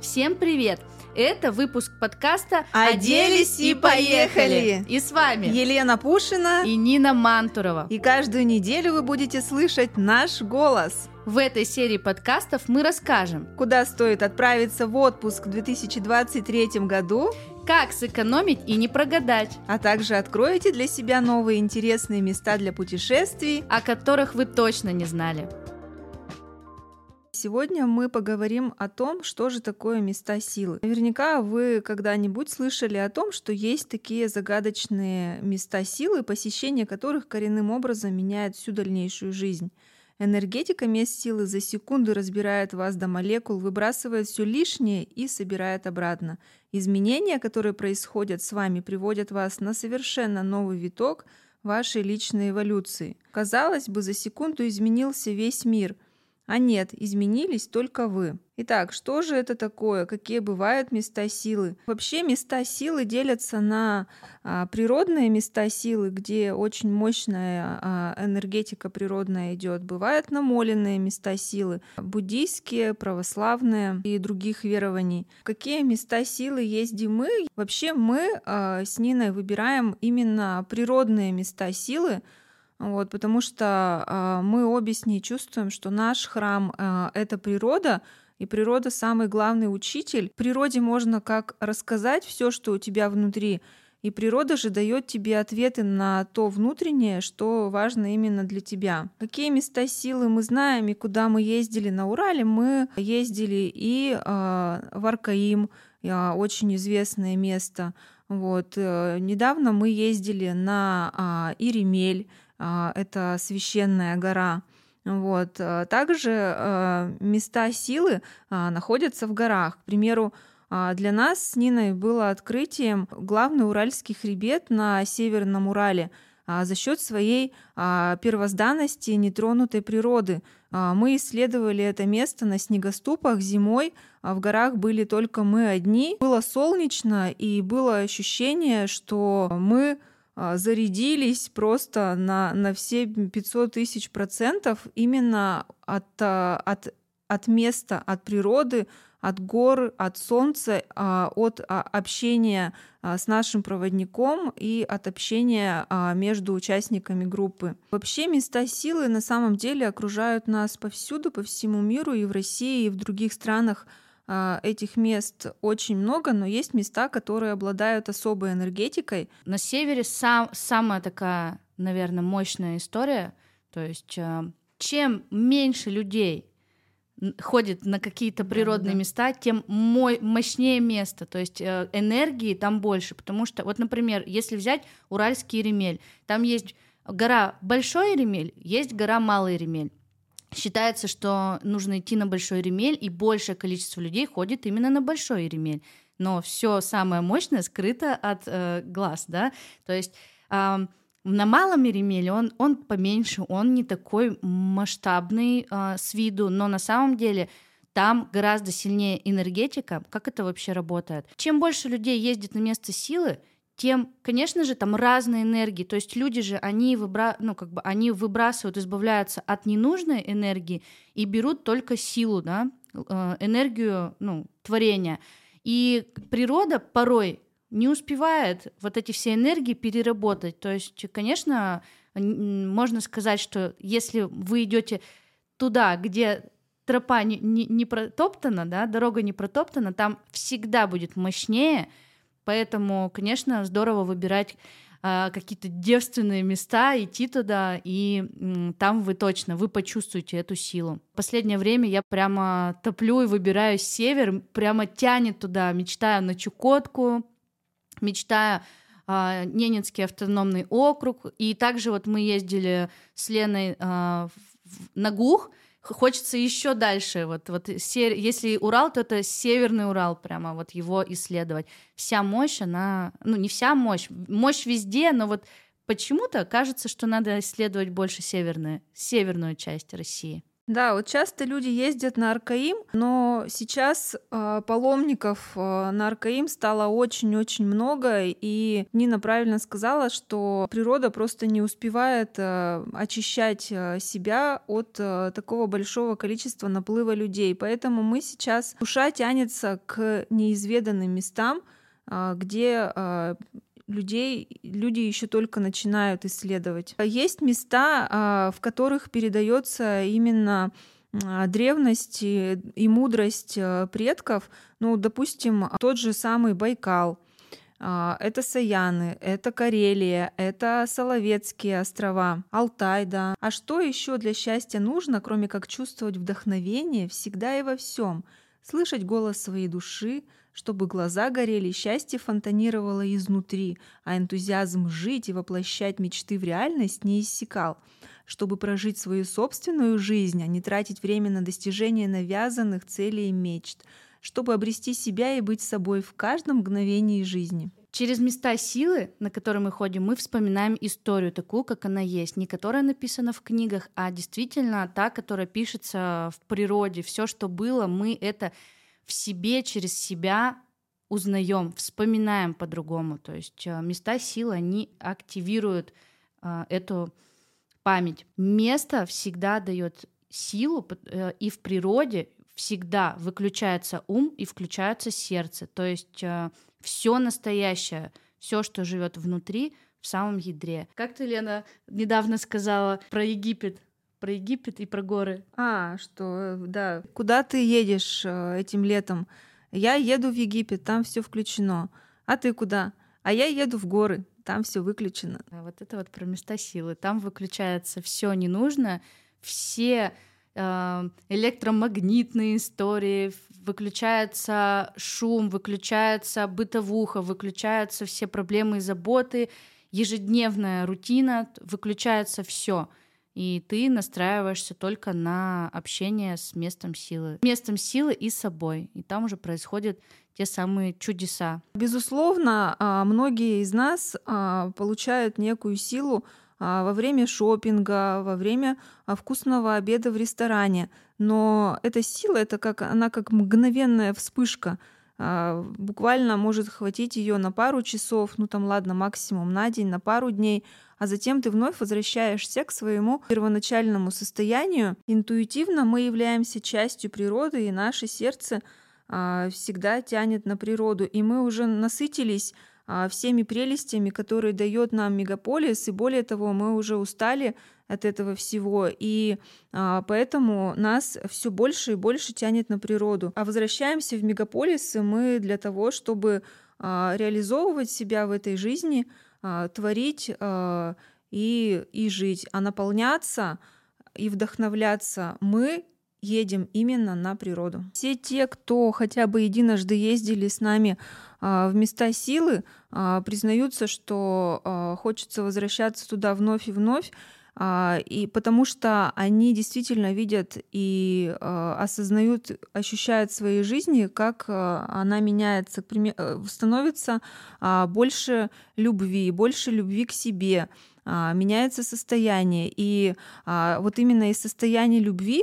Всем привет! Это выпуск подкаста «Оделись и поехали!» И с вами Елена Пушина и Нина Мантурова. И каждую неделю вы будете слышать наш голос. В этой серии подкастов мы расскажем, куда стоит отправиться в отпуск в 2023 году, как сэкономить и не прогадать, а также откроете для себя новые интересные места для путешествий, о которых вы точно не знали. Сегодня мы поговорим о том, что же такое места силы. Наверняка вы когда-нибудь слышали о том, что есть такие загадочные места силы, посещение которых коренным образом меняет всю дальнейшую жизнь. Энергетика мест силы за секунду разбирает вас до молекул, выбрасывает все лишнее и собирает обратно. Изменения, которые происходят с вами, приводят вас на совершенно новый виток вашей личной эволюции. Казалось бы, за секунду изменился весь мир – а нет, изменились только вы. Итак, что же это такое? Какие бывают места силы? Вообще места силы делятся на а, природные места силы, где очень мощная а, энергетика природная идет. Бывают намоленные места силы, буддийские, православные и других верований. Какие места силы есть где мы? Вообще мы а, с Ниной выбираем именно природные места силы, вот, потому что э, мы обе с ней чувствуем, что наш храм э, это природа, и природа самый главный учитель. Природе можно как рассказать все, что у тебя внутри, и природа же дает тебе ответы на то внутреннее, что важно именно для тебя. Какие места силы мы знаем и куда мы ездили на Урале? Мы ездили и э, в Аркаим, э, очень известное место. Вот. Э, недавно мы ездили на э, Иремель, это священная гора. Вот. А, также а, места силы находятся в горах. К примеру, для нас с Ниной было открытием главный Уральский хребет на Северном Урале за счет своей первозданности нетронутой природы. Мы исследовали это место на снегоступах зимой, в горах были только мы одни. Было солнечно и было ощущение, что мы а, зарядились просто на, на все 500 тысяч процентов именно от, а, от, от места, от природы, от гор, от солнца, а, от общения с нашим проводником и от общения между участниками группы. Вообще места силы на самом деле окружают нас повсюду, по всему миру, и в России, и в других странах а, этих мест очень много, но есть места, которые обладают особой энергетикой. На севере сам, самая такая, наверное, мощная история. То есть а, чем меньше людей ходит на какие-то природные да, да. места, тем мой, мощнее место, то есть э, энергии там больше, потому что, вот, например, если взять Уральский Ремель, там есть гора Большой Ремель, есть гора Малый Ремель. Считается, что нужно идти на большой ремель, и большее количество людей ходит именно на большой ремель. Но все самое мощное скрыто от э, глаз, да. То есть э, на малом ремеле он, он поменьше, он не такой масштабный э, с виду, но на самом деле там гораздо сильнее энергетика. Как это вообще работает? Чем больше людей ездит на место силы, тем, конечно же, там разные энергии. То есть люди же, они, выбра... ну, как бы, они выбрасывают, избавляются от ненужной энергии и берут только силу, да, э, энергию ну, творения. И природа порой не успевает вот эти все энергии переработать. То есть, конечно, можно сказать, что если вы идете туда, где тропа не, не, не протоптана, да, дорога не протоптана, там всегда будет мощнее, Поэтому, конечно, здорово выбирать а, какие-то девственные места, идти туда, и там вы точно, вы почувствуете эту силу. Последнее время я прямо топлю и выбираю север, прямо тянет туда, мечтаю на Чукотку, мечтаю а, Ненецкий автономный округ, и также вот мы ездили с Леной а, в, на Гух, хочется еще дальше. Вот, вот если Урал, то это северный Урал, прямо вот его исследовать. Вся мощь, она, ну не вся мощь, мощь везде, но вот почему-то кажется, что надо исследовать больше северную, северную часть России. Да, вот часто люди ездят на Аркаим, но сейчас э, паломников э, на Аркаим стало очень-очень много, и Нина правильно сказала, что природа просто не успевает э, очищать себя от э, такого большого количества наплыва людей. Поэтому мы сейчас душа тянется к неизведанным местам, где людей люди еще только начинают исследовать. Есть места, а, в которых передается именно а, древность и мудрость а, предков. Ну, допустим, тот же самый Байкал. Это Саяны, это Карелия, это Соловецкие острова, Алтай, да. А что еще для счастья нужно, кроме как чувствовать вдохновение всегда и во всем, слышать голос своей души, чтобы глаза горели, счастье фонтанировало изнутри, а энтузиазм жить и воплощать мечты в реальность не иссякал, чтобы прожить свою собственную жизнь, а не тратить время на достижение навязанных целей и мечт, чтобы обрести себя и быть собой в каждом мгновении жизни. Через места силы, на которые мы ходим, мы вспоминаем историю такую, как она есть, не которая написана в книгах, а действительно та, которая пишется в природе. Все, что было, мы это в себе, через себя узнаем, вспоминаем по-другому. То есть э, места силы, они активируют э, эту память. Место всегда дает силу, э, и в природе всегда выключается ум и включается сердце. То есть все настоящее, все, что живет внутри, в самом ядре. Как ты, Лена, недавно сказала про Египет? Про Египет и про горы. А, что, да. Куда ты едешь э, этим летом? Я еду в Египет, там все включено. А ты куда? А я еду в горы, там все выключено. А вот это вот про места силы. Там выключается все ненужное, все э, электромагнитные истории, выключается шум, выключается бытовуха, выключаются все проблемы и заботы, ежедневная рутина, выключается все и ты настраиваешься только на общение с местом силы. Местом силы и собой. И там уже происходят те самые чудеса. Безусловно, а, многие из нас а, получают некую силу а, во время шопинга, во время вкусного обеда в ресторане. Но эта сила, это как, она как мгновенная вспышка. Буквально может хватить ее на пару часов, ну там ладно, максимум на день, на пару дней, а затем ты вновь возвращаешься к своему первоначальному состоянию. Интуитивно мы являемся частью природы, и наше сердце а, всегда тянет на природу, и мы уже насытились а, всеми прелестями, которые дает нам мегаполис, и более того, мы уже устали от этого всего, и а, поэтому нас все больше и больше тянет на природу. А возвращаемся в мегаполисы мы для того, чтобы а, реализовывать себя в этой жизни, а, творить а, и, и жить, а наполняться и вдохновляться мы едем именно на природу. Все те, кто хотя бы единожды ездили с нами в места силы, признаются, что хочется возвращаться туда вновь и вновь, а, и потому что они действительно видят и а, осознают, ощущают в своей жизни, как а, она меняется, э, становится больше любви, больше любви к себе, меняется состояние. И вот именно из состояния любви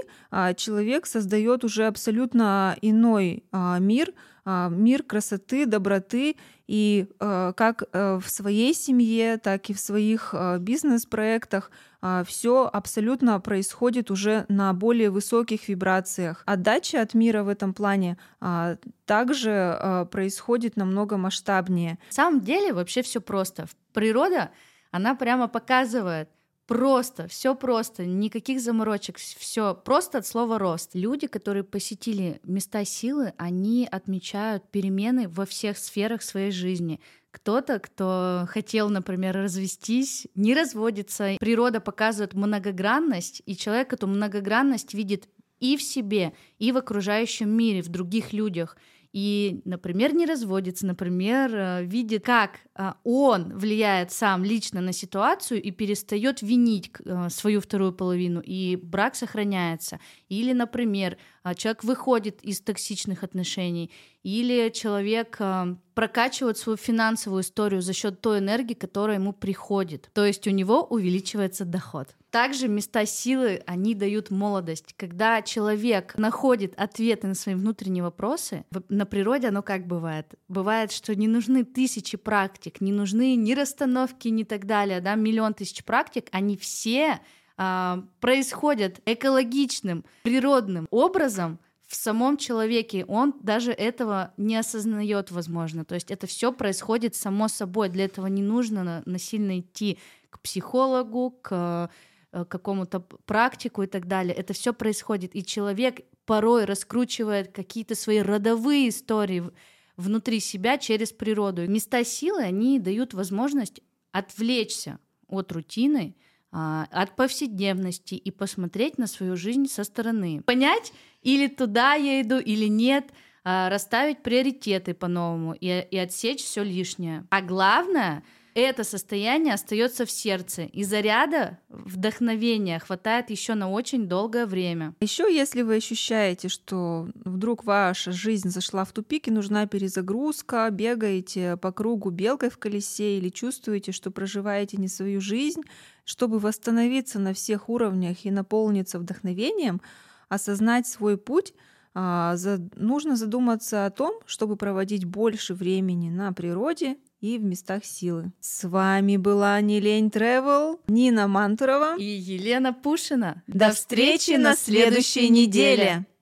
человек создает уже абсолютно иной мир, мир красоты, доброты и как э, в своей семье, так и в своих бизнес-проектах а, все абсолютно происходит уже на более высоких вибрациях. Отдача от мира в этом плане а, также а, происходит намного масштабнее. На самом деле вообще все просто. Природа, она прямо показывает, Просто, все просто, никаких заморочек, все просто от слова рост. Люди, которые посетили места силы, они отмечают перемены во всех сферах своей жизни. Кто-то, кто хотел, например, развестись, не разводится. Природа показывает многогранность, и человек эту многогранность видит и в себе, и в окружающем мире, в других людях и, например, не разводится, например, э, видит, как э, он влияет сам лично на ситуацию и перестает винить э, свою вторую половину, и брак сохраняется. Или, например, человек выходит из токсичных отношений, или человек а, прокачивает свою финансовую историю за счет той энергии, которая ему приходит. То есть у него увеличивается доход. Также места силы, они дают молодость. Когда человек находит ответы на свои внутренние вопросы, на природе оно как бывает? Бывает, что не нужны тысячи практик, не нужны ни расстановки, ни так далее, да, миллион тысяч практик, они все а, происходят экологичным, природным образом в самом человеке. Он даже этого не осознает, возможно. То есть это все происходит само собой. Для этого не нужно насильно идти к психологу, к э, какому-то практику и так далее. Это все происходит. И человек порой раскручивает какие-то свои родовые истории внутри себя через природу. Места силы, они дают возможность отвлечься от рутины, от повседневности и посмотреть на свою жизнь со стороны. Понять, или туда я иду, или нет, а, расставить приоритеты по-новому и, и отсечь все лишнее. А главное, это состояние остается в сердце, и заряда вдохновения хватает еще на очень долгое время. Еще если вы ощущаете, что вдруг ваша жизнь зашла в тупик и нужна перезагрузка, бегаете по кругу белкой в колесе или чувствуете, что проживаете не свою жизнь, чтобы восстановиться на всех уровнях и наполниться вдохновением, осознать свой путь, а, нужно задуматься о том, чтобы проводить больше времени на природе и в местах силы. С вами была Не лень Travel, Нина Мантурова и Елена Пушина. До встречи на следующей неделе!